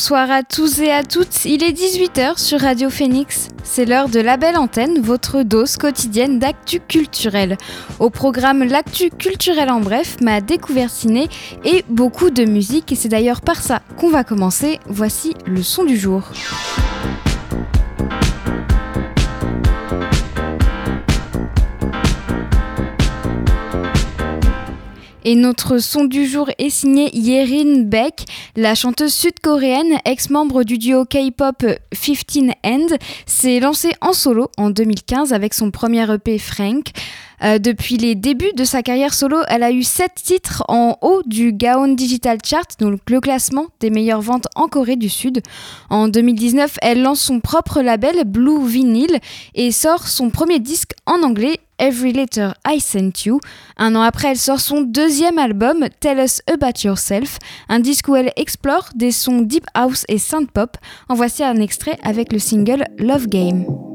Bonsoir à tous et à toutes, il est 18h sur Radio Phoenix. C'est l'heure de la belle antenne, votre dose quotidienne d'actu culturel. Au programme L'actu culturel en bref, ma découverte ciné et beaucoup de musique. Et c'est d'ailleurs par ça qu'on va commencer. Voici le son du jour. Et notre son du jour est signé Yerin Beck, la chanteuse sud-coréenne, ex-membre du duo K-pop 15 End, s'est lancée en solo en 2015 avec son premier EP Frank. Euh, depuis les débuts de sa carrière solo, elle a eu 7 titres en haut du Gaon Digital Chart, donc le classement des meilleures ventes en Corée du Sud. En 2019, elle lance son propre label Blue Vinyl et sort son premier disque en anglais Every Letter I Sent You. Un an après, elle sort son deuxième album, Tell Us About Yourself, un disque où elle explore des sons deep house et synth pop. En voici un extrait avec le single Love Game.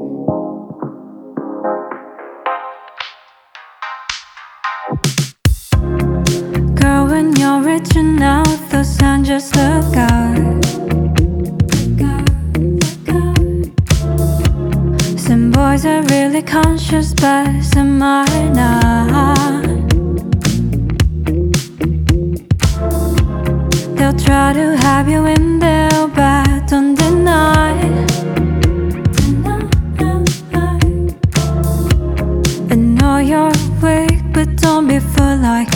When you're reaching out, the sun just look out. Some boys are really conscious, but some are not. They'll try to have you in their but don't deny. I know you're weak, but don't be full like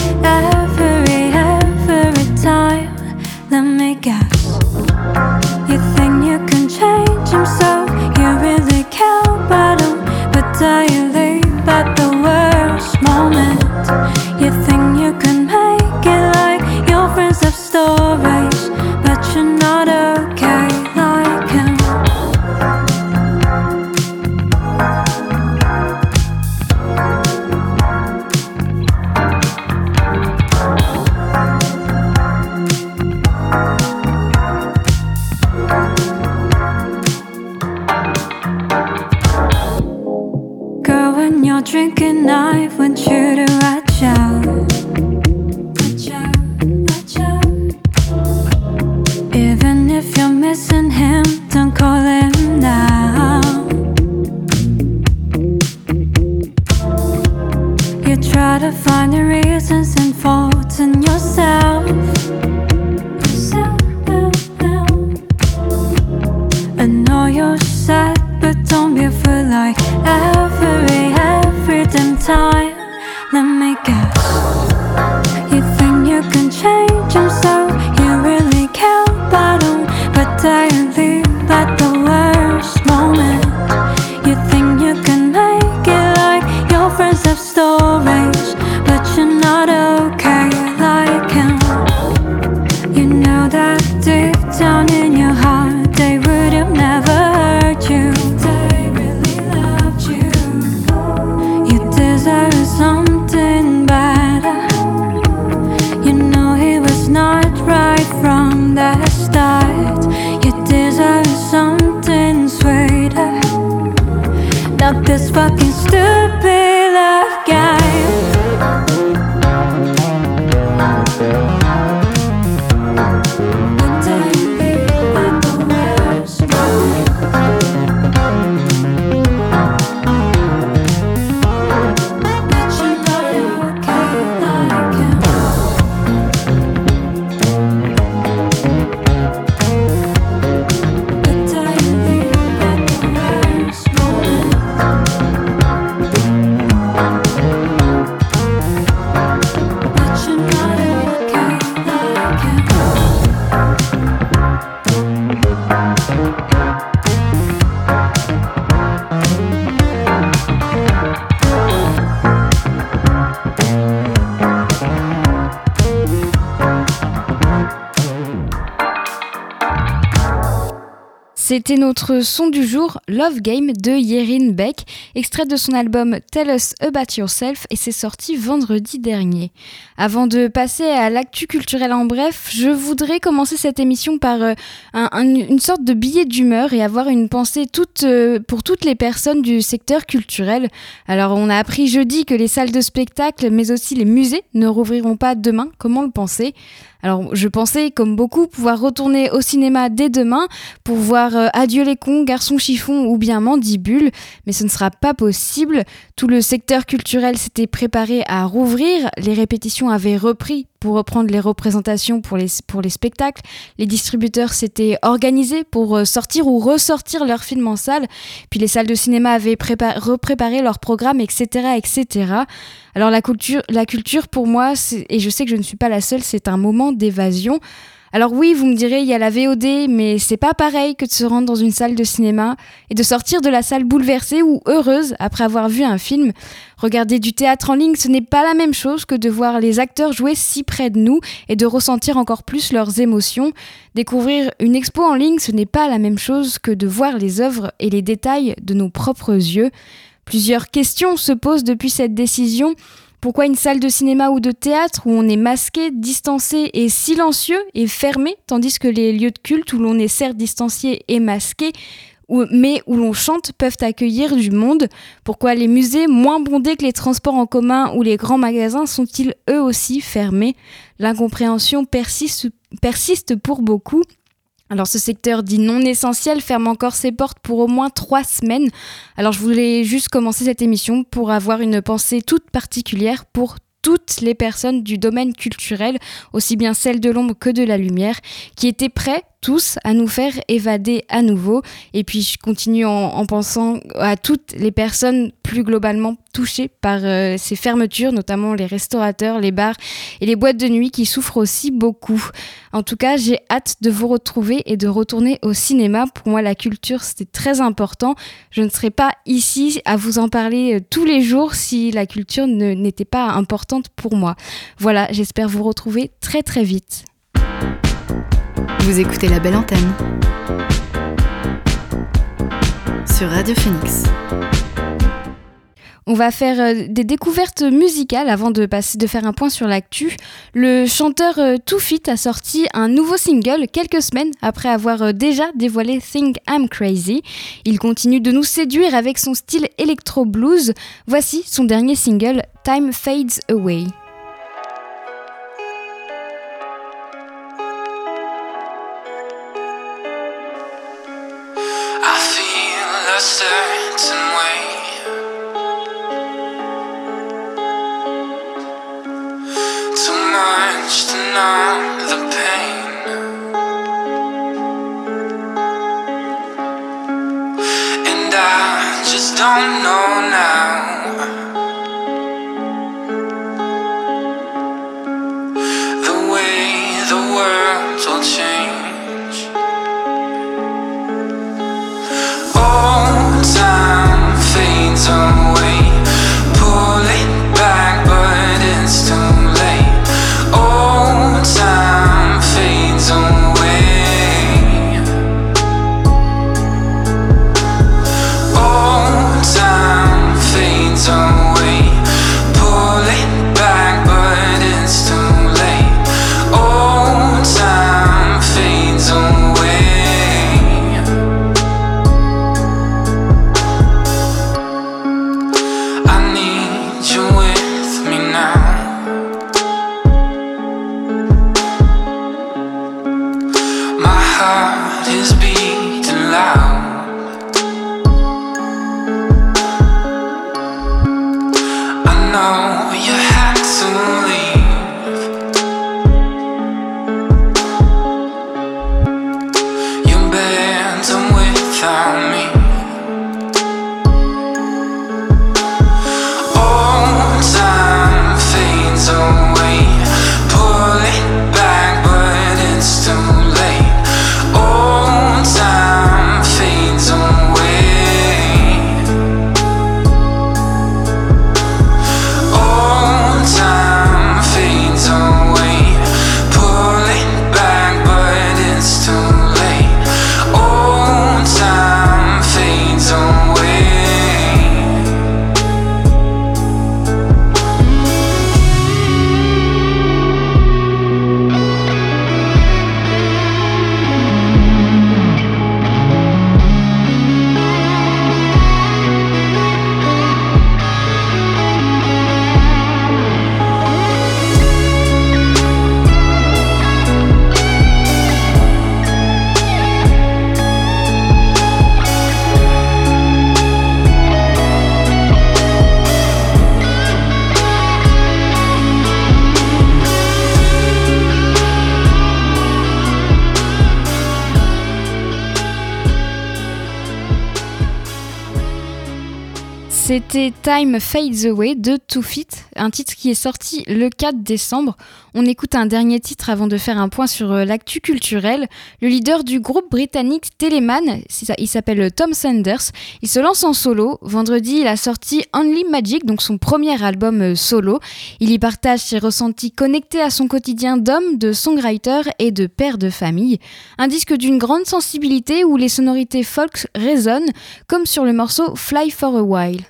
notre son du jour, Love Game de Yerin Beck, extrait de son album Tell Us About Yourself et c'est sorti vendredi dernier. Avant de passer à l'actu culturel en bref, je voudrais commencer cette émission par euh, une sorte de billet d'humeur et avoir une pensée euh, pour toutes les personnes du secteur culturel. Alors on a appris jeudi que les salles de spectacle mais aussi les musées ne rouvriront pas demain, comment le penser? Alors je pensais, comme beaucoup, pouvoir retourner au cinéma dès demain pour voir euh, Adieu les cons, Garçon chiffon ou bien Mandibule, mais ce ne sera pas possible. Tout le secteur culturel s'était préparé à rouvrir, les répétitions avaient repris pour reprendre les représentations pour les, pour les spectacles. Les distributeurs s'étaient organisés pour euh, sortir ou ressortir leurs films en salle. Puis les salles de cinéma avaient repréparé leur programme, etc., etc. Alors la culture, la culture pour moi, et je sais que je ne suis pas la seule, c'est un moment d'évasion. Alors oui, vous me direz, il y a la VOD, mais c'est pas pareil que de se rendre dans une salle de cinéma et de sortir de la salle bouleversée ou heureuse après avoir vu un film. Regarder du théâtre en ligne, ce n'est pas la même chose que de voir les acteurs jouer si près de nous et de ressentir encore plus leurs émotions. Découvrir une expo en ligne, ce n'est pas la même chose que de voir les œuvres et les détails de nos propres yeux. Plusieurs questions se posent depuis cette décision. Pourquoi une salle de cinéma ou de théâtre où on est masqué, distancé et silencieux et fermé, tandis que les lieux de culte où l'on est certes distancié et masqué, mais où l'on chante peuvent accueillir du monde? Pourquoi les musées, moins bondés que les transports en commun ou les grands magasins, sont-ils eux aussi fermés? L'incompréhension persiste, persiste pour beaucoup alors ce secteur dit non essentiel ferme encore ses portes pour au moins trois semaines. Alors je voulais juste commencer cette émission pour avoir une pensée toute particulière pour toutes les personnes du domaine culturel, aussi bien celles de l'ombre que de la lumière, qui étaient prêts tous à nous faire évader à nouveau. Et puis je continue en, pensant à toutes les personnes plus globalement touchées par euh, ces fermetures, notamment les restaurateurs, les bars et les boîtes de nuit qui souffrent aussi beaucoup. En tout cas, j'ai hâte de vous retrouver et de retourner au cinéma. Pour moi, la culture, c'était très important. Je ne serais pas ici à vous en parler euh, tous les jours si la culture n'était pas importante pour moi. Voilà, j'espère vous retrouver très très vite. Vous écoutez la belle antenne sur Radio Phoenix. On va faire euh, des découvertes musicales avant de, passer, de faire un point sur l'actu. Le chanteur euh, Too Fit a sorti un nouveau single quelques semaines après avoir euh, déjà dévoilé Think I'm Crazy. Il continue de nous séduire avec son style electro blues. Voici son dernier single Time Fades Away. a certain way. Too much to numb the pain. And I just don't know now. The way the world will change. time C'était Time Fades Away de Too Fit, un titre qui est sorti le 4 décembre. On écoute un dernier titre avant de faire un point sur euh, l'actu culturel. Le leader du groupe britannique Teleman, il s'appelle Tom Sanders, il se lance en solo. Vendredi, il a sorti Only Magic, donc son premier album euh, solo. Il y partage ses ressentis connectés à son quotidien d'homme, de songwriter et de père de famille. Un disque d'une grande sensibilité où les sonorités folk résonnent, comme sur le morceau Fly for a While.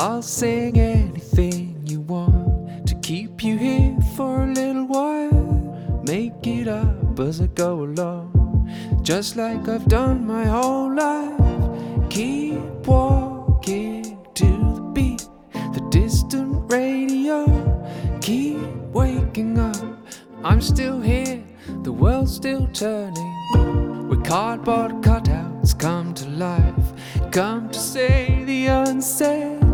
I'll sing anything you want to keep you here for a little while. Make it up as I go along, just like I've done my whole life. Keep walking to the beat, the distant radio. Keep waking up, I'm still here, the world's still turning. With cardboard cutouts come to life, come to say the unsaid.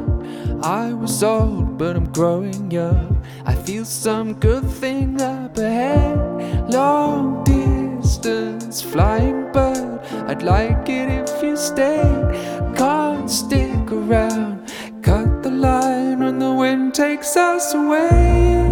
I was old, but I'm growing young. I feel some good thing up ahead. Long distance flying bird, I'd like it if you stayed. Can't stick around, cut the line when the wind takes us away.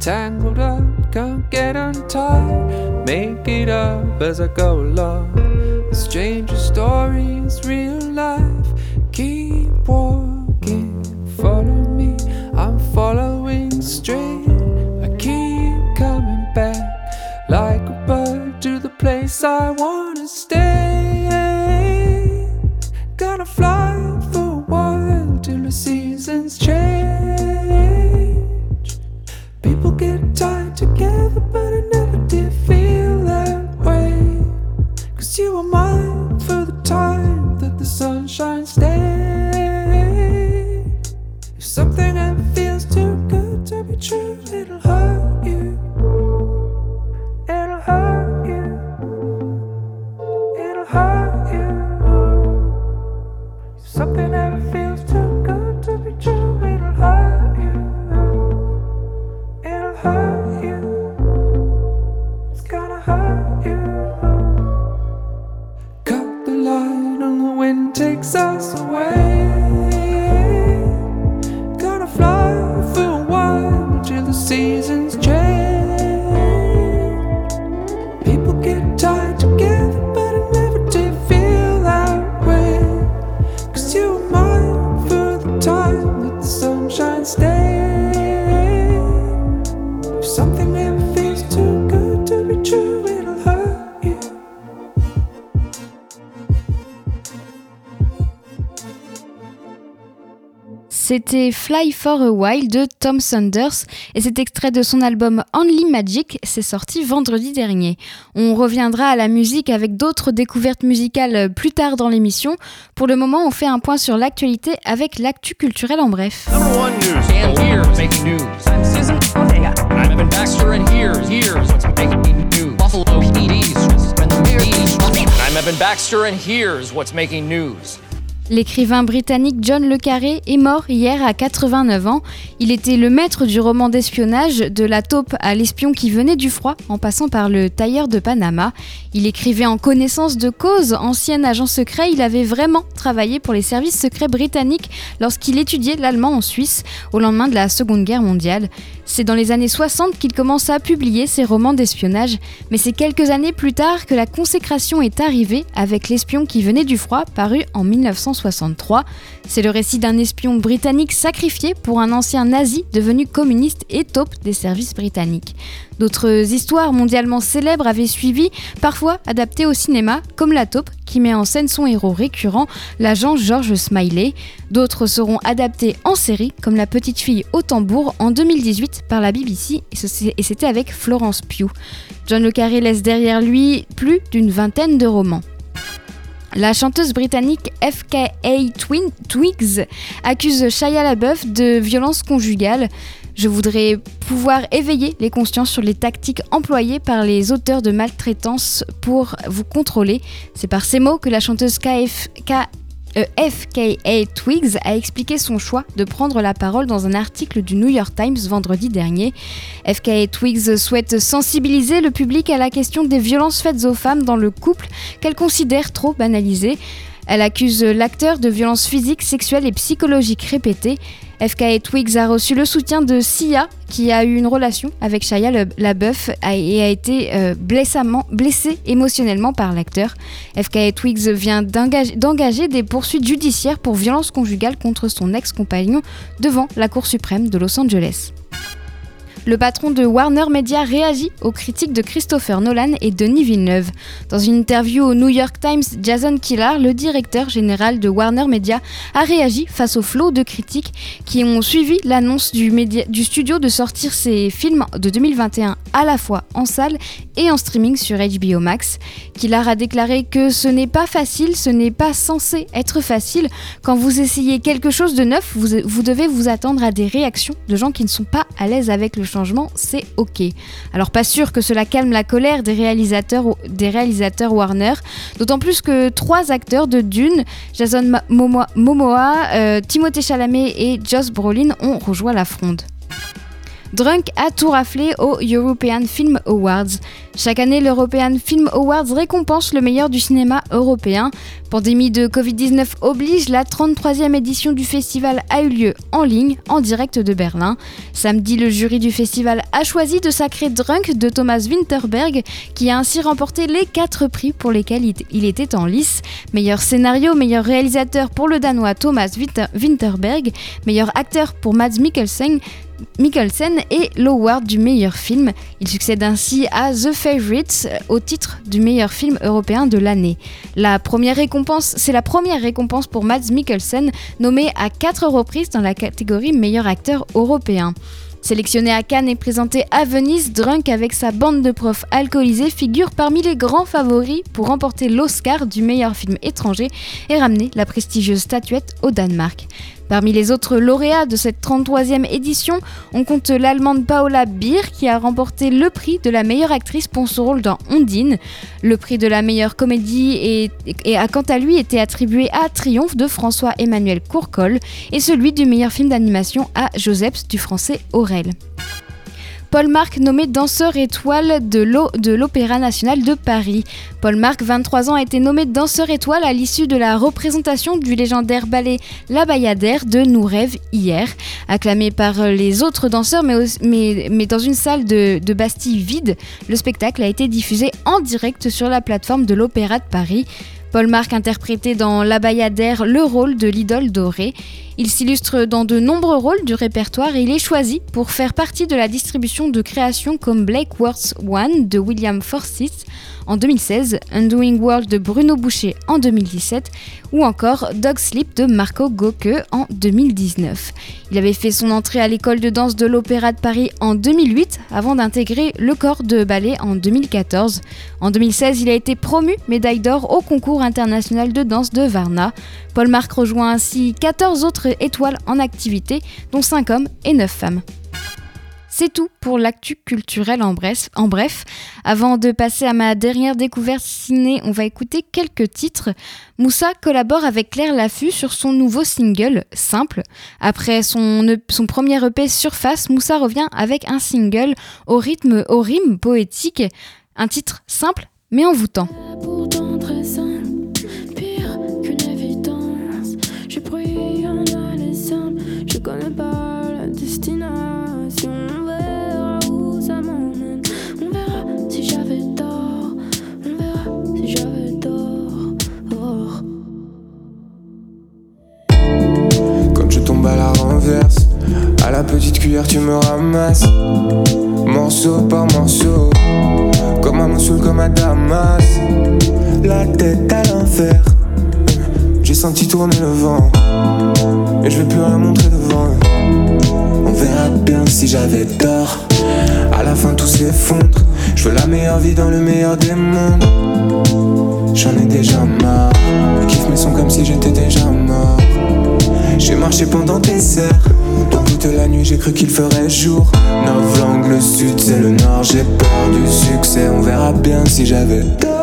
Tangled up, can't get untied. Make it up as I go along. Stranger story is real life. Keep walking, follow me. I'm following straight. I keep coming back like a bird to the place I wanna stay. Gonna fly your little heart. C'était Fly for a While de Tom Saunders et cet extrait de son album Only Magic s'est sorti vendredi dernier. On reviendra à la musique avec d'autres découvertes musicales plus tard dans l'émission. Pour le moment, on fait un point sur l'actualité avec l'actu culturel en bref. Number one news. And here's making news. I'm Evan Baxter, and here's what's making news. L'écrivain britannique John Le Carré est mort hier à 89 ans. Il était le maître du roman d'espionnage de la taupe à l'espion qui venait du froid en passant par le tailleur de Panama. Il écrivait en connaissance de cause. Ancien agent secret, il avait vraiment travaillé pour les services secrets britanniques lorsqu'il étudiait l'allemand en Suisse au lendemain de la Seconde Guerre mondiale. C'est dans les années 60 qu'il commence à publier ses romans d'espionnage, mais c'est quelques années plus tard que la consécration est arrivée avec L'espion qui venait du froid, paru en 1963. C'est le récit d'un espion britannique sacrifié pour un ancien nazi devenu communiste et taupe des services britanniques. D'autres histoires mondialement célèbres avaient suivi, parfois adaptées au cinéma, comme La taupe, qui met en scène son héros récurrent, l'agent George Smiley. D'autres seront adaptées en série, comme La petite fille au tambour en 2018 par la BBC, et c'était avec Florence Pugh. John Le Carré laisse derrière lui plus d'une vingtaine de romans. La chanteuse britannique FKA Twigs accuse Shia LaBeouf de violence conjugale. Je voudrais pouvoir éveiller les consciences sur les tactiques employées par les auteurs de maltraitance pour vous contrôler. C'est par ces mots que la chanteuse euh, FKA Twigs a expliqué son choix de prendre la parole dans un article du New York Times vendredi dernier. FKA Twigs souhaite sensibiliser le public à la question des violences faites aux femmes dans le couple qu'elle considère trop banalisées. Elle accuse l'acteur de violences physiques, sexuelles et psychologiques répétées. FKA Twigs a reçu le soutien de Sia, qui a eu une relation avec Shia LaBeouf et a été euh, blessé émotionnellement par l'acteur. FKA Twigs vient d'engager des poursuites judiciaires pour violence conjugale contre son ex-compagnon devant la Cour suprême de Los Angeles le patron de Warner Media réagit aux critiques de Christopher Nolan et Denis Villeneuve. Dans une interview au New York Times, Jason Killar, le directeur général de Warner Media, a réagi face au flot de critiques qui ont suivi l'annonce du, du, studio de sortir ses films de 2021 à la fois en salle et en streaming sur HBO Max. Killar a déclaré que ce n'est pas facile, ce n'est pas censé être facile. Quand vous essayez quelque chose de neuf, vous, devez vous attendre à des réactions de gens qui ne sont pas à l'aise avec le changement, c'est ok. Alors pas sûr que cela calme la colère des réalisateurs, des réalisateurs Warner, d'autant plus que trois acteurs de Dune, Jason Momoa, euh, Timothée Chalamet et Joss Brolin ont rejoint la fronde. Drunk a tout raflé aux European Film Awards. Chaque année, l'European Film Awards récompense le meilleur du cinéma européen. Pandémie de Covid-19 oblige, la 33e édition du festival a eu lieu en ligne, en direct de Berlin. Samedi, le jury du festival a choisi de sacrer Drunk de Thomas Winterberg, qui a ainsi remporté les quatre prix pour lesquels il était en lice. Meilleur scénario, meilleur réalisateur pour le Danois Thomas Winterberg, meilleur acteur pour Mads Mikkelsen, Mikkelsen et l'award du meilleur film. Il succède ainsi à The Favourites au titre du meilleur film européen de l'année. La première récompense, c'est la première récompense pour Mads Mikkelsen, nommé à quatre reprises dans la catégorie meilleur acteur européen. Sélectionné à Cannes et présenté à Venise, Drunk avec sa bande de profs alcoolisés figure parmi les grands favoris pour remporter l'Oscar du meilleur film étranger et ramener la prestigieuse statuette au Danemark. Parmi les autres lauréats de cette 33e édition, on compte l'allemande Paola Beer qui a remporté le prix de la meilleure actrice pour son rôle dans Ondine. Le prix de la meilleure comédie a quant à lui été attribué à Triomphe de François-Emmanuel Courcol et celui du meilleur film d'animation à Josephs du français Aurel. Paul Marc nommé danseur étoile de l'Opéra national de Paris. Paul Marc, 23 ans, a été nommé danseur étoile à l'issue de la représentation du légendaire ballet La Bayadère de Nous hier. Acclamé par les autres danseurs, mais, mais, dans une salle de, de Bastille vide, le spectacle a été diffusé en direct sur la plateforme de l'Opéra de Paris. Paul Marc interprétait dans La Bayadère le rôle de l'idole dorée. Il s'illustre dans de nombreux rôles du répertoire et il est choisi pour faire partie de la distribution de créations comme Blake Worth One de William Forsyth en 2016, Undoing World de Bruno Boucher en 2017 ou encore Dog Sleep de Marco Gauque en 2019. Il avait fait son entrée à l'école de danse de l'Opéra de Paris en 2008 avant d'intégrer le corps de ballet en 2014. En 2016, il a été promu médaille d'or au concours international de danse de Varna. Paul Marc rejoint ainsi 14 autres étoiles en activité, dont 5 hommes et 9 femmes. C'est tout pour l'actu culturel en bref. en bref. Avant de passer à ma dernière découverte ciné, on va écouter quelques titres. Moussa collabore avec Claire Laffut sur son nouveau single, Simple. Après son, e son premier EP Surface, Moussa revient avec un single au rythme, au rime poétique. Un titre simple mais envoûtant. À la renverse, à la petite cuillère tu me ramasses, morceau par morceau, comme un moussoul, comme un damas, la tête à l'enfer. J'ai senti tourner le vent, et je vais plus rien montrer devant eux. On verra bien si j'avais tort. À la fin tout s'effondre. Je veux la meilleure vie dans le meilleur des mondes. J'en ai déjà marre. Je kiffe mes sons comme si j'étais déjà mort. J'ai marché pendant des heures. Dans toute la nuit, j'ai cru qu'il ferait jour. Novlangue, le sud, c'est le nord. J'ai peur du succès. On verra bien si j'avais tort.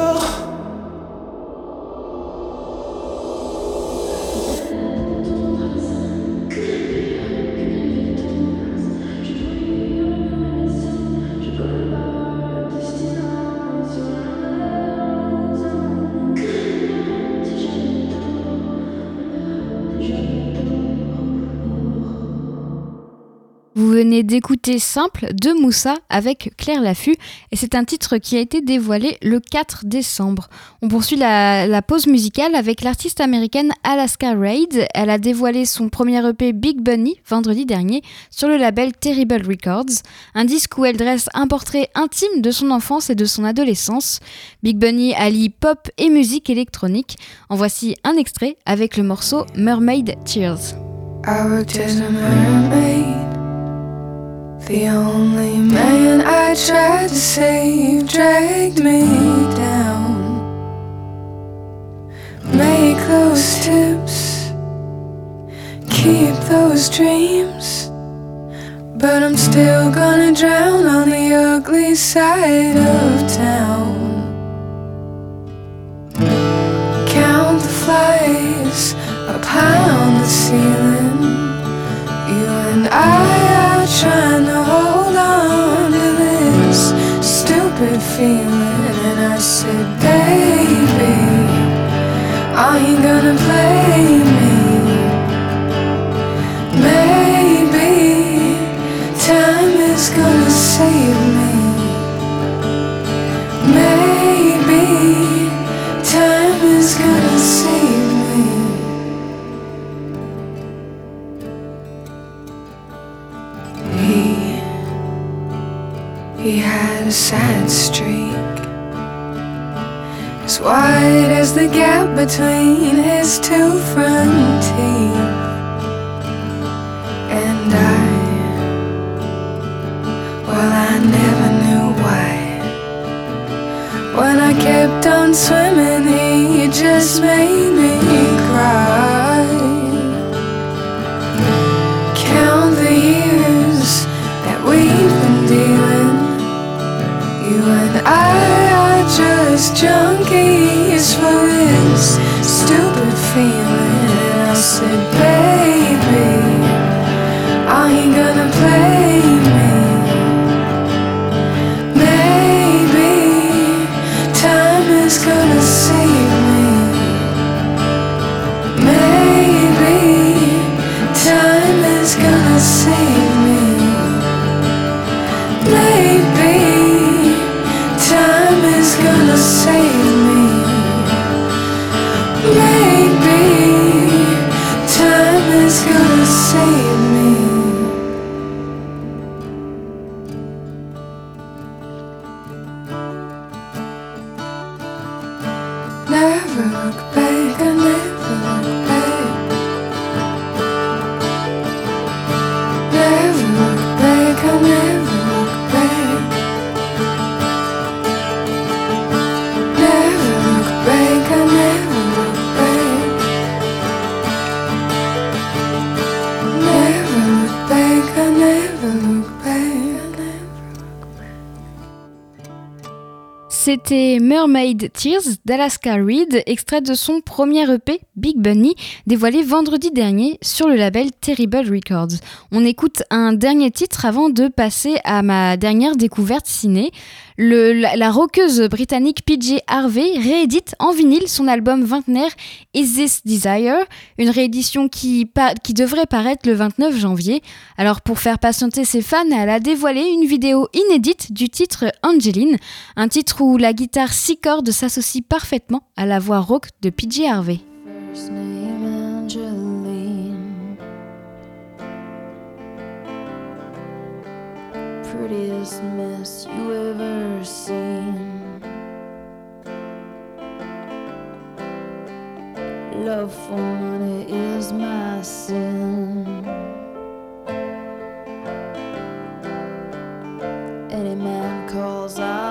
D'écouter Simple de Moussa avec Claire Laffut et c'est un titre qui a été dévoilé le 4 décembre. On poursuit la, pause musicale avec l'artiste américaine Alaska Raid. Elle a dévoilé son premier EP Big Bunny vendredi dernier sur le label Terrible Records, un disque où elle dresse un portrait intime de son enfance et de son adolescence. Big Bunny allie pop et musique électronique. En voici un extrait avec le morceau Mermaid Tears. The only man I tried to save dragged me down. Make those tips, keep those dreams. But I'm still gonna drown on the ugly side of town. Count the flies on the ceiling. You and I sad streak. As wide as the gap between his two front teeth. And I Well I never knew why. When I kept on swimming he just made me cry Tears d'Alaska Reed, extrait de son premier EP Big Bunny, dévoilé vendredi dernier sur le label Terrible Records. On écoute un dernier titre avant de passer à ma dernière découverte ciné. La, la rockeuse britannique PJ Harvey réédite en vinyle son album vingtenaire Is This Desire, une réédition qui, devrait paraître le 29 janvier. Alors pour faire patienter ses fans, elle a dévoilé une vidéo inédite du titre Angeline, un titre où la guitare six cordes s'associe parfaitement à la voix rauque de PJ Harvey. You ever seen. Love for money is my sin. Any man calls, I'll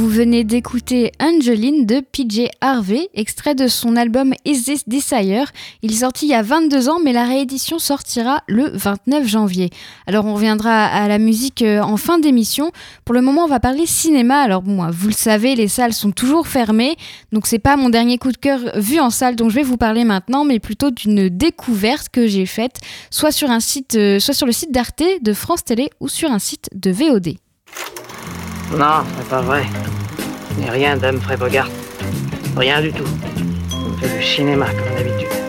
Vous venez d'écouter Angeline de PJ Harvey, extrait de son album Is This Desire. Il est sorti il y a 22 ans, mais la réédition sortira le 29 janvier. Alors on reviendra à la musique euh, en fin d'émission. Pour le moment, on va parler cinéma. Alors bon, vous le savez, les salles sont toujours fermées, donc c'est pas mon dernier coup de cœur vu en salle dont je vais vous parler maintenant, mais plutôt d'une découverte que j'ai faite, soit sur un site, euh, soit sur le site d'Arte, de France Télé ou sur un site de VOD. Non, c'est pas vrai. Je n'ai rien d'Humphrey Bogart. Rien du tout. On fait du cinéma comme d'habitude.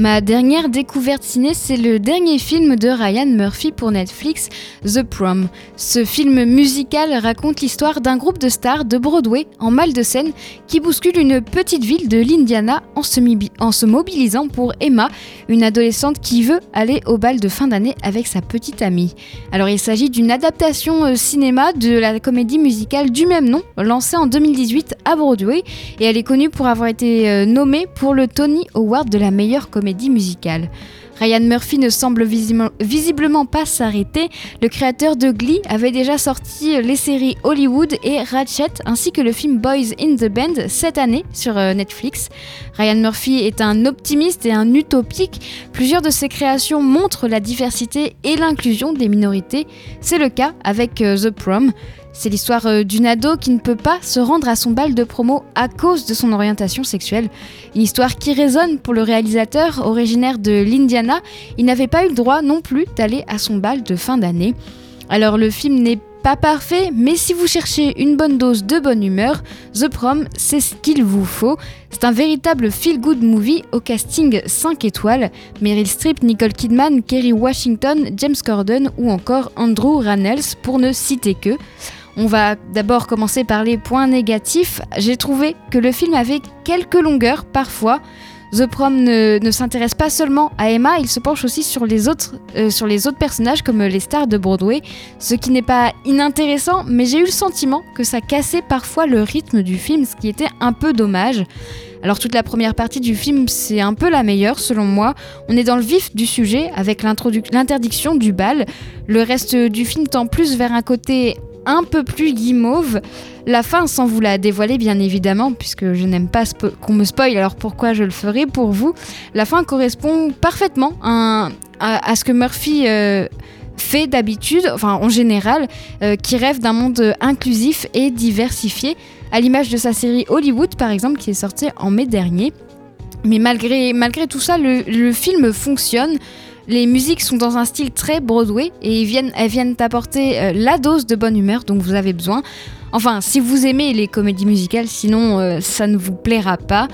Ma dernière découverte ciné, c'est le dernier film de Ryan Murphy pour Netflix, The Prom. Ce film musical raconte l'histoire d'un groupe de stars de Broadway en mal de scène qui bouscule une petite ville de l'Indiana en se, mobilisant pour Emma, une adolescente qui veut aller au bal de fin d'année avec sa petite amie. Alors il s'agit d'une adaptation euh, cinéma de la comédie musicale du même nom, lancée en 2018 à Broadway, et elle est connue pour avoir été euh, nommée pour le Tony Award de la meilleure comédie musicale. Ryan Murphy ne semble visiblement pas s'arrêter. Le créateur de Glee avait déjà sorti les séries Hollywood et Ratchet ainsi que le film Boys in the Band cette année sur euh, Netflix. Ryan Murphy est un optimiste et un utopique. Plusieurs de ses créations montrent la diversité et l'inclusion des minorités. C'est le cas avec euh, The Prom. C'est l'histoire euh, d'une ado qui ne peut pas se rendre à son bal de promo à cause de son orientation sexuelle. Une histoire qui résonne pour le réalisateur originaire de l'Indiana. Il n'avait pas eu le droit non plus d'aller à son bal de fin d'année. Alors le film n'est pas parfait, mais si vous cherchez une bonne dose de bonne humeur, The Prom, c'est ce qu'il vous faut. C'est un véritable feel-good movie au casting 5 étoiles. Meryl Streep, Nicole Kidman, Kerry Washington, James Corden ou encore Andrew Rannells pour ne citer que. On va d'abord commencer par les points négatifs. J'ai trouvé que le film avait quelques longueurs parfois. The Prom ne, s'intéresse pas seulement à Emma, il se penche aussi sur les, autres, euh, sur les autres personnages comme les stars de Broadway, ce qui n'est pas inintéressant, mais j'ai eu le sentiment que ça cassait parfois le rythme du film, ce qui était un peu dommage. Alors toute la première partie du film, c'est un peu la meilleure selon moi. On est dans le vif du sujet avec l'interdiction du bal. Le reste du film tend plus vers un côté un peu plus guimauve. La fin, sans vous la dévoiler bien évidemment, puisque je n'aime pas qu'on me spoil, alors pourquoi je le ferai pour vous? La fin correspond parfaitement à, ce que Murphy euh, fait d'habitude, enfin en général, euh, qui rêve d'un monde inclusif et diversifié, à l'image de sa série Hollywood par exemple, qui est sortie en mai dernier. Mais malgré, malgré tout ça, le film fonctionne. Les musiques sont dans un style très Broadway et elles viennent apporter euh, la dose de bonne humeur dont vous avez besoin. Enfin, si vous aimez les comédies musicales, sinon euh, ça ne vous plaira pas.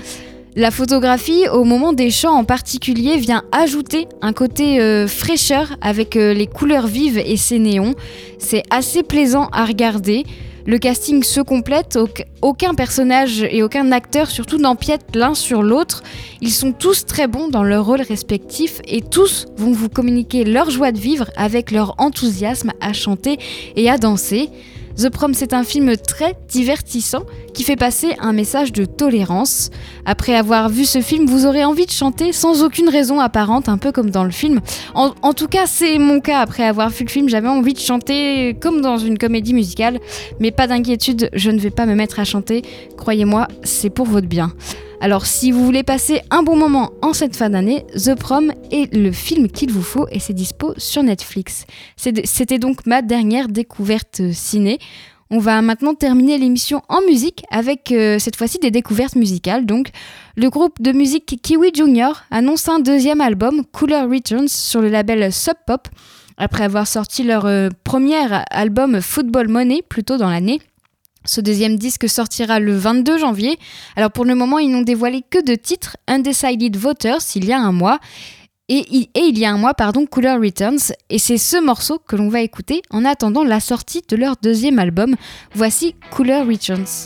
La photographie, au moment des chants en particulier, vient ajouter un côté euh, fraîcheur avec les couleurs vives et ses néons. C'est assez plaisant à regarder. Le casting se complète, aucun personnage et aucun acteur surtout n'empiète l'un sur l'autre. Ils sont tous très bons dans leur rôle respectif et tous vont vous communiquer leur joie de vivre avec leur enthousiasme à chanter et à danser. The Prom, c'est un film très divertissant qui fait passer un message de tolérance. Après avoir vu ce film, vous aurez envie de chanter sans aucune raison apparente, un peu comme dans le film. En, tout cas, c'est mon cas. Après avoir vu le film, j'avais envie de chanter comme dans une comédie musicale. Mais pas d'inquiétude, je ne vais pas me mettre à chanter. Croyez-moi, c'est pour votre bien. Alors si vous voulez passer un bon moment en cette fin d'année, The Prom est le film qu'il vous faut et c'est dispo sur Netflix. C'était donc ma dernière découverte ciné. On va maintenant terminer l'émission en musique avec euh, cette fois-ci des découvertes musicales. Donc, le groupe de musique Kiwi Junior annonce un deuxième album, Cooler Returns, sur le label Sub Pop, après avoir sorti leur euh, premier album Football Money plus tôt dans l'année. Ce deuxième disque sortira le 22 janvier. Alors pour le moment, ils n'ont dévoilé que deux titres, Undecided Voters il y a un mois et, il y a un mois, pardon, Cooler Returns. Et c'est ce morceau que l'on va écouter en attendant la sortie de leur deuxième album. Voici Cooler Returns.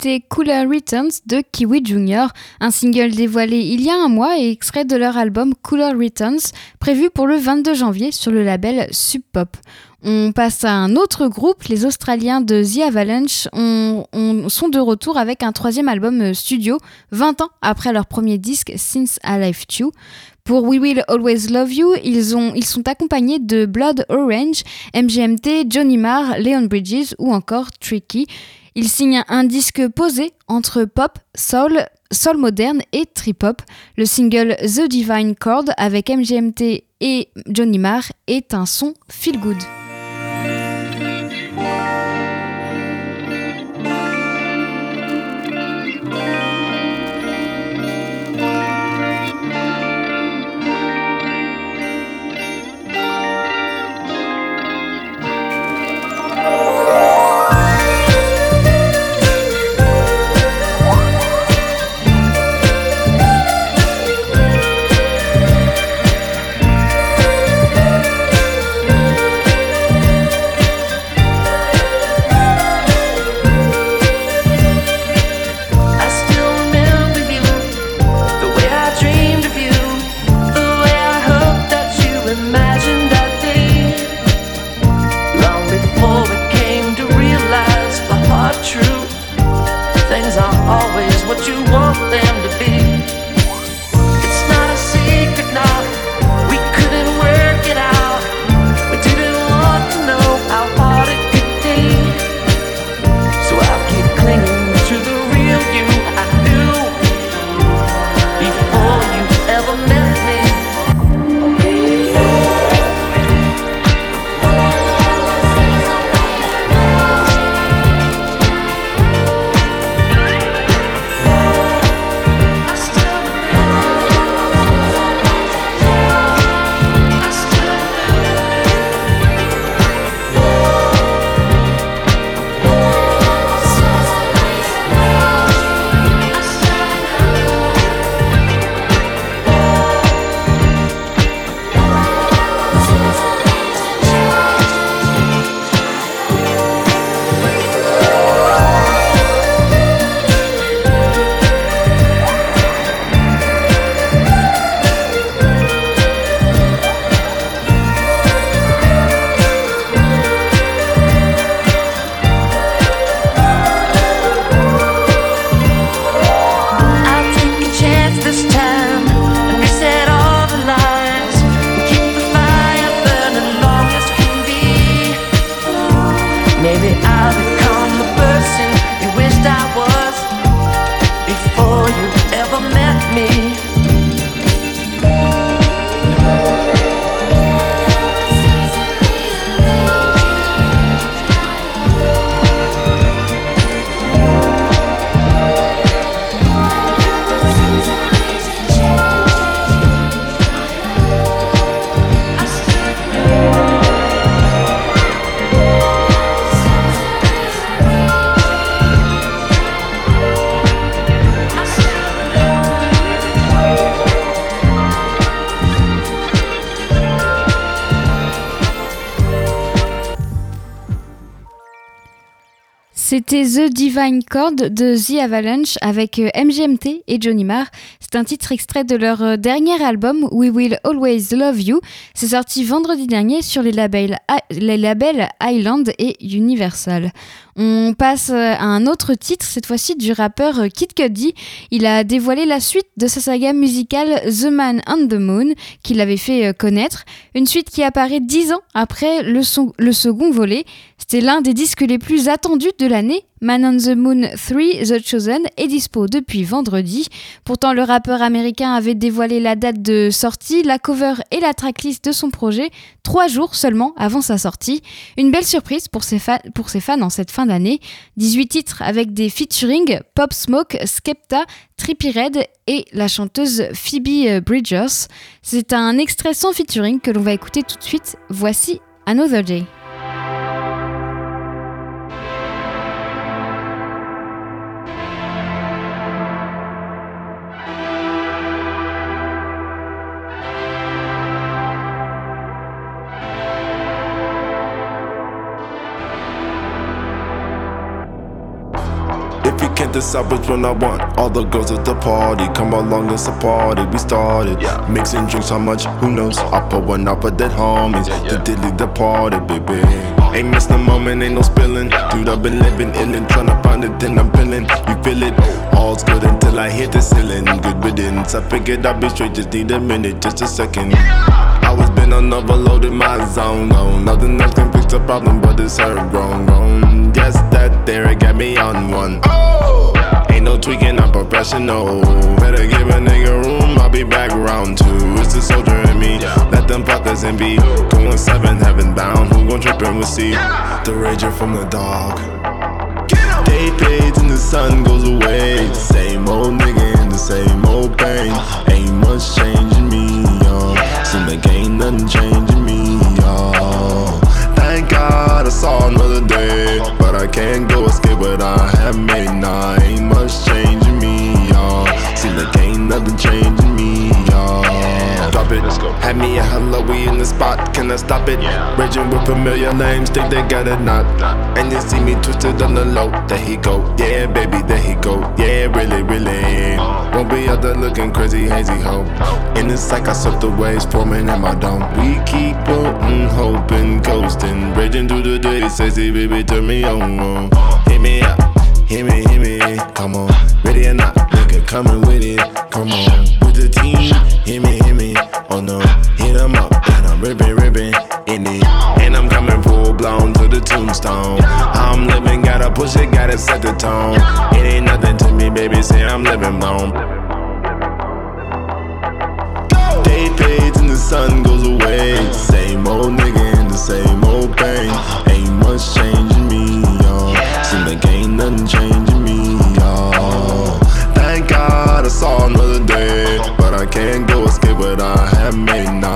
D'écouter Cooler Returns de Kiwi Jr., un single dévoilé il y a un mois et extrait de leur album Cooler Returns, prévu pour le 22 janvier sur le label Sub Pop. On passe à un autre groupe, les Australiens de The Avalanche sont de retour avec un troisième album studio, 20 ans après leur premier disque Since I Left You. Pour We Will Always Love You, ils, ont, ils sont accompagnés de Blood Orange, MGMT, Johnny Marr, Leon Bridges ou encore Tricky. Ils signent un disque posé entre pop, soul, soul moderne et trip-hop. Le single The Divine Chord avec MGMT et Johnny Marr est un son 句 C'était The Divine Chord de The Avalanche avec euh, MGMT et Johnny Marr. C'est un titre extrait de leur euh, dernier album We Will Always Love You. C'est sorti vendredi dernier sur les labels, les labels Island et Universal. On passe euh, à un autre titre, cette fois-ci du rappeur Kid Cudi. Il a dévoilé la suite de sa saga musicale The Man on the Moon, qu'il avait fait connaître. Une suite qui apparaît dix ans après le, le second volet. C'était l'un des disques les plus attendus de l'année. Man on the Moon 3 The Chosen est dispo depuis vendredi. Pourtant, le rappeur américain avait dévoilé la date de sortie, la cover et la tracklist de son projet trois jours seulement avant sa sortie. Une belle surprise pour ses, fans en cette fin d'année. 18 titres avec des featuring Pop Smoke, Skepta, Trippie Red et la chanteuse Phoebe Bridgers. C'est un extrait sans featuring que l'on va écouter tout de suite. Voici Another Day. Which one I want. All the girls at the party come along, it's a party. We started yeah. mixing drinks, how much? Who knows? I put one up for dead homies. The dilly the party, baby. Ain't missed a moment, ain't no spilling. Dude, I've been living illin', tryna find it, then I'm feeling. You feel it? All's good until I hit the ceiling. Good riddance. I figured I'd be straight, just need a minute, just a second. I was been on overloaded my zone. No, nothing else can fix the problem, but it's her grown, grown. Yes, that there got me on one. Oh! Ain't no tweaking, I'm professional. Better give a nigga room, I'll be back round two. It's the soldier in me, let them fuckers in be. Going seven, heaven bound, who gon' trip and we'll see. The rager from the dog. Day fades and the sun goes away. The same old nigga in the same old pain. Ain't much changing me, y'all. Seem like ain't nothing changing me, God I saw another day. But I can't go escape what I have made. Nah, ain't much changing me, y'all. Seem like ain't nothing changing Had me a hello, we in the spot, can I stop it? Raging with familiar names, think they got it not. And you see me twisted on the low, there he go. Yeah, baby, there he go. Yeah, really, really. Won't be out there looking crazy, hazy ho. In the psych, I surf the waves forming in my dome. We keep floating, hoping, coasting. Raging through the day, sexy baby, turn me on. Hit me up, hit me, hit me. Come on, ready or not, coming with it. Come on, with the team, hit me, hit me. Oh no, hit 'em up, and I'm ripping, ripping in it. And I'm coming full blown to the tombstone. I'm living, gotta push it, gotta set the tone. It ain't nothing to me, baby, say I'm living blown. Day fades and the sun goes away. Same old nigga in the same old pain. Ain't much changing me, y'all. Seem like ain't nothing changing saw another day, but I can't go escape what I have made. Nah,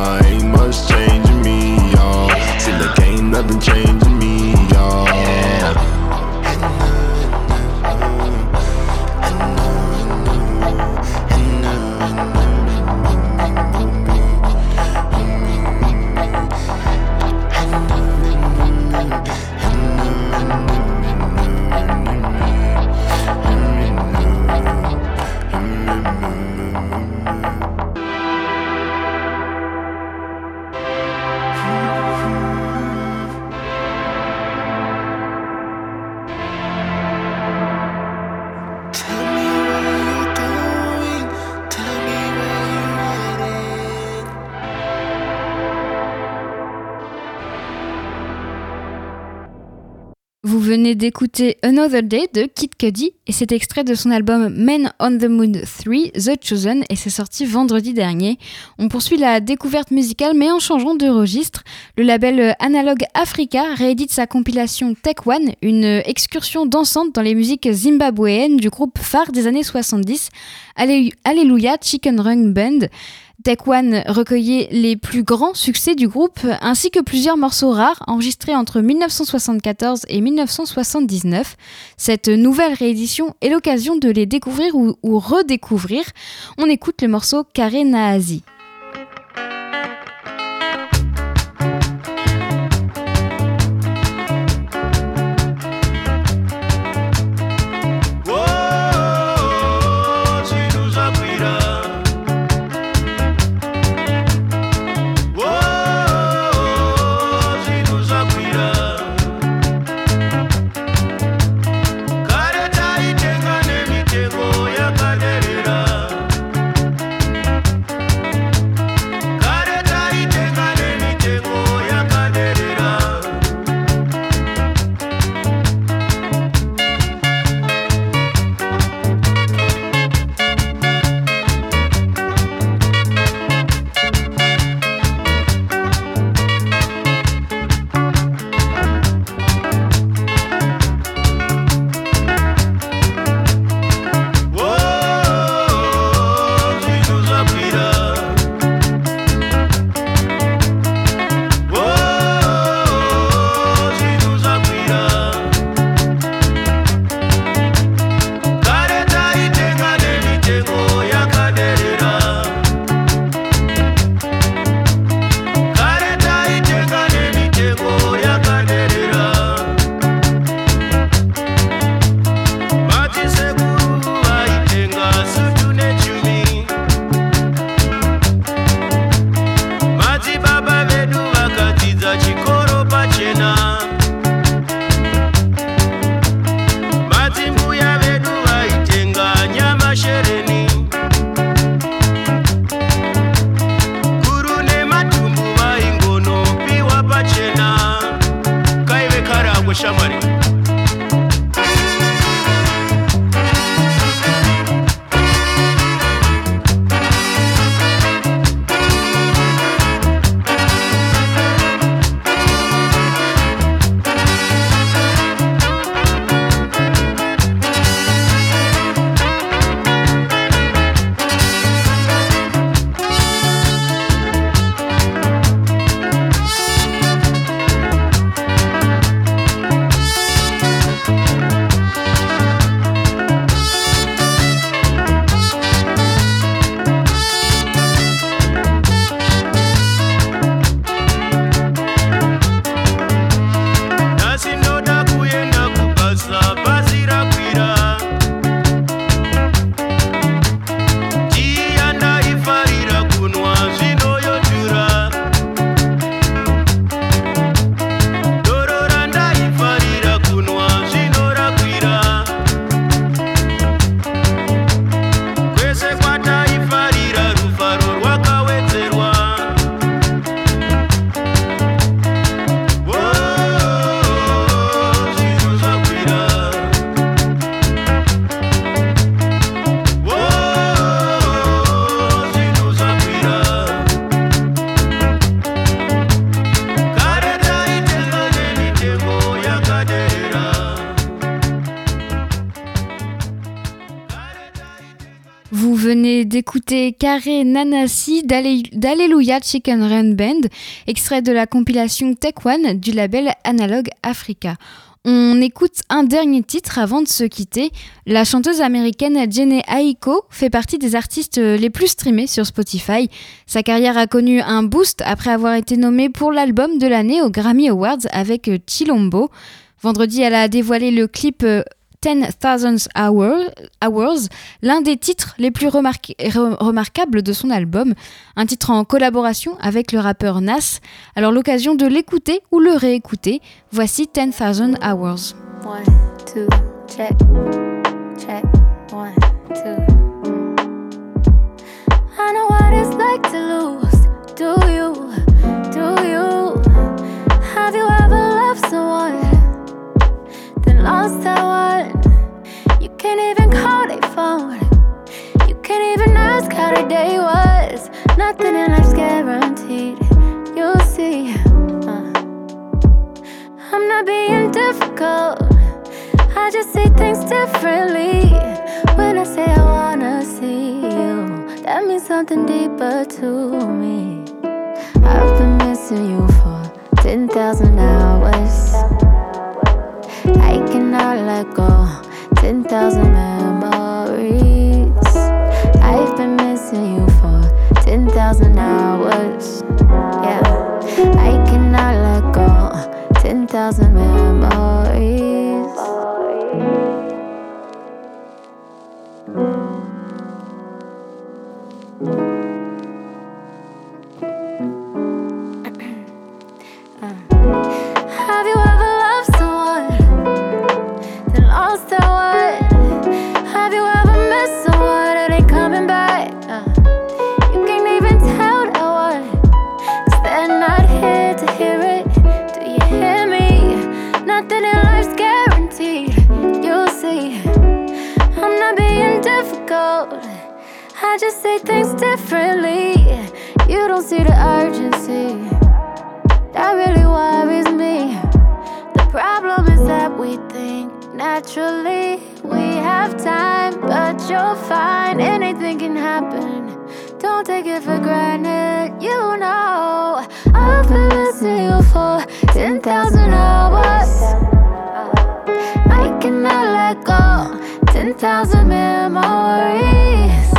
d'écouter Another Day de Kid Cudi et c'est extrait de son album Men on the Moon 3, The Chosen et c'est sorti vendredi dernier. On poursuit la découverte musicale mais en changeant de registre. Le label Analog Africa réédite sa compilation Tech One, une excursion dansante dans les musiques zimbabwéennes du groupe phare des années 70, Allé- Alléluia Chicken Run Band. Tech One recueillait les plus grands succès du groupe ainsi que plusieurs morceaux rares enregistrés entre 1974 et 1979. Cette nouvelle réédition est l'occasion de les découvrir ou, ou redécouvrir. On écoute le morceau Kare Naazi. D'Allé- d'Alleluia Chicken Run Band, extrait de la compilation Tech One du label Analog Africa. On écoute un dernier titre avant de se quitter. La chanteuse américaine Jenny Aiko fait partie des artistes les plus streamés sur Spotify. Sa carrière a connu un boost après avoir été nommée pour l'album de l'année aux Grammy Awards avec Chilombo. Vendredi, elle a dévoilé le clip euh, 10,000 Hours, Hours, l'un des titres les plus remarquables de son album, un titre en collaboration avec le rappeur Nas. Alors l'occasion de l'écouter ou le réécouter, voici 10,000 Hours. One, two, check, check, one, two. I know what it's like to lose. Do you? Do you? Have you ever loved someone, lost that one? You can't even call their phone. You can't even ask how their day was. Nothing in life's guaranteed. You'll see. Uh. I'm not being difficult. I just see things differently. When I say I wanna see you, that means something deeper to me. I've been missing you for 10,000 hours. I cannot let go. 10,000 memories. I've been missing you for 10,000 hours. Yeah, I cannot let go. 10,000 memories. Have just say things differently. You don't see the urgency. That really worries me. The problem is that we think naturally we have time, but you'll find anything can happen. Don't take it for granted, you know. I've been missing you for 10,000 hours. I cannot let go. 10,000 memories.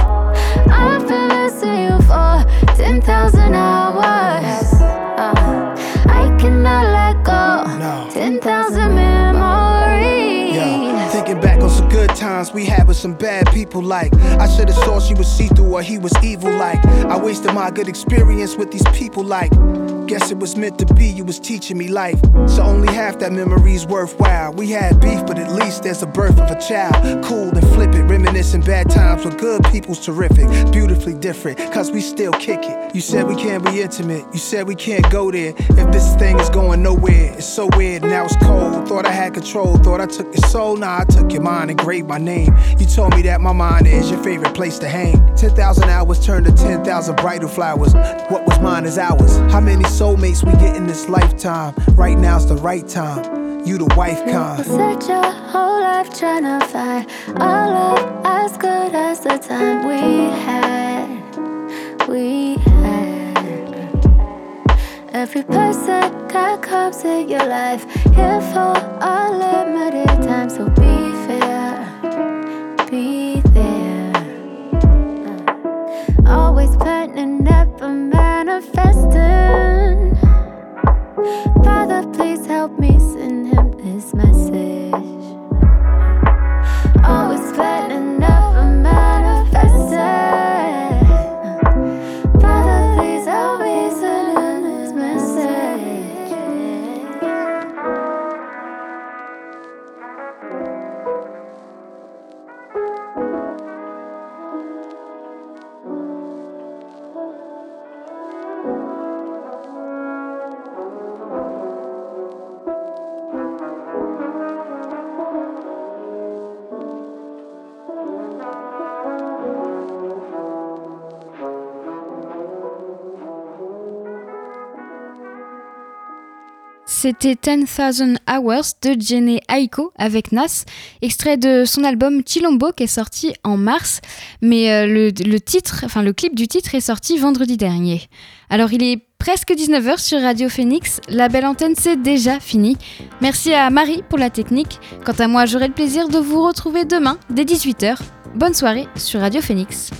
10,000 hours. Uh, I cannot let go. 10,000 memories. Yeah, thinking back on some good times we had with some bad people. Like I should have saw she was see through or he was evil. Like I wasted my good experience with these people. Like Guess it was meant to be, you was teaching me life. So only half that memory's worthwhile. We had beef, but at least there's a birth of a child. Cool and flip it, reminiscing bad times with good people's terrific. Beautifully different, cause we still kick it. You said we can't be intimate, you said we can't go there. If this thing is going nowhere, it's so weird, now it's cold. Thought I had control, thought I took your soul, nah, I took your mind and engraved my name. You told me that my mind is your favorite place to hang. 10,000 hours turned to 10,000 bridal flowers. What was mine is ours. How many soulmates we get in this lifetime? Right now's the right time. You the wife kind. Such your whole life trying to find our love as good as the time we had. We had. Every person that comes in your life here for a limited time, so be C'était 10,000 Hours de Jenny Aiko avec Nas, extrait de son album Chilombo qui est sorti en mars, mais euh, le, clip du titre est sorti vendredi dernier. Alors il est presque 19h sur Radio Phoenix, la belle antenne c'est déjà fini. Merci à Marie pour la technique. Quant à moi, j'aurai le plaisir de vous retrouver demain dès 18h. Bonne soirée sur Radio Phoenix.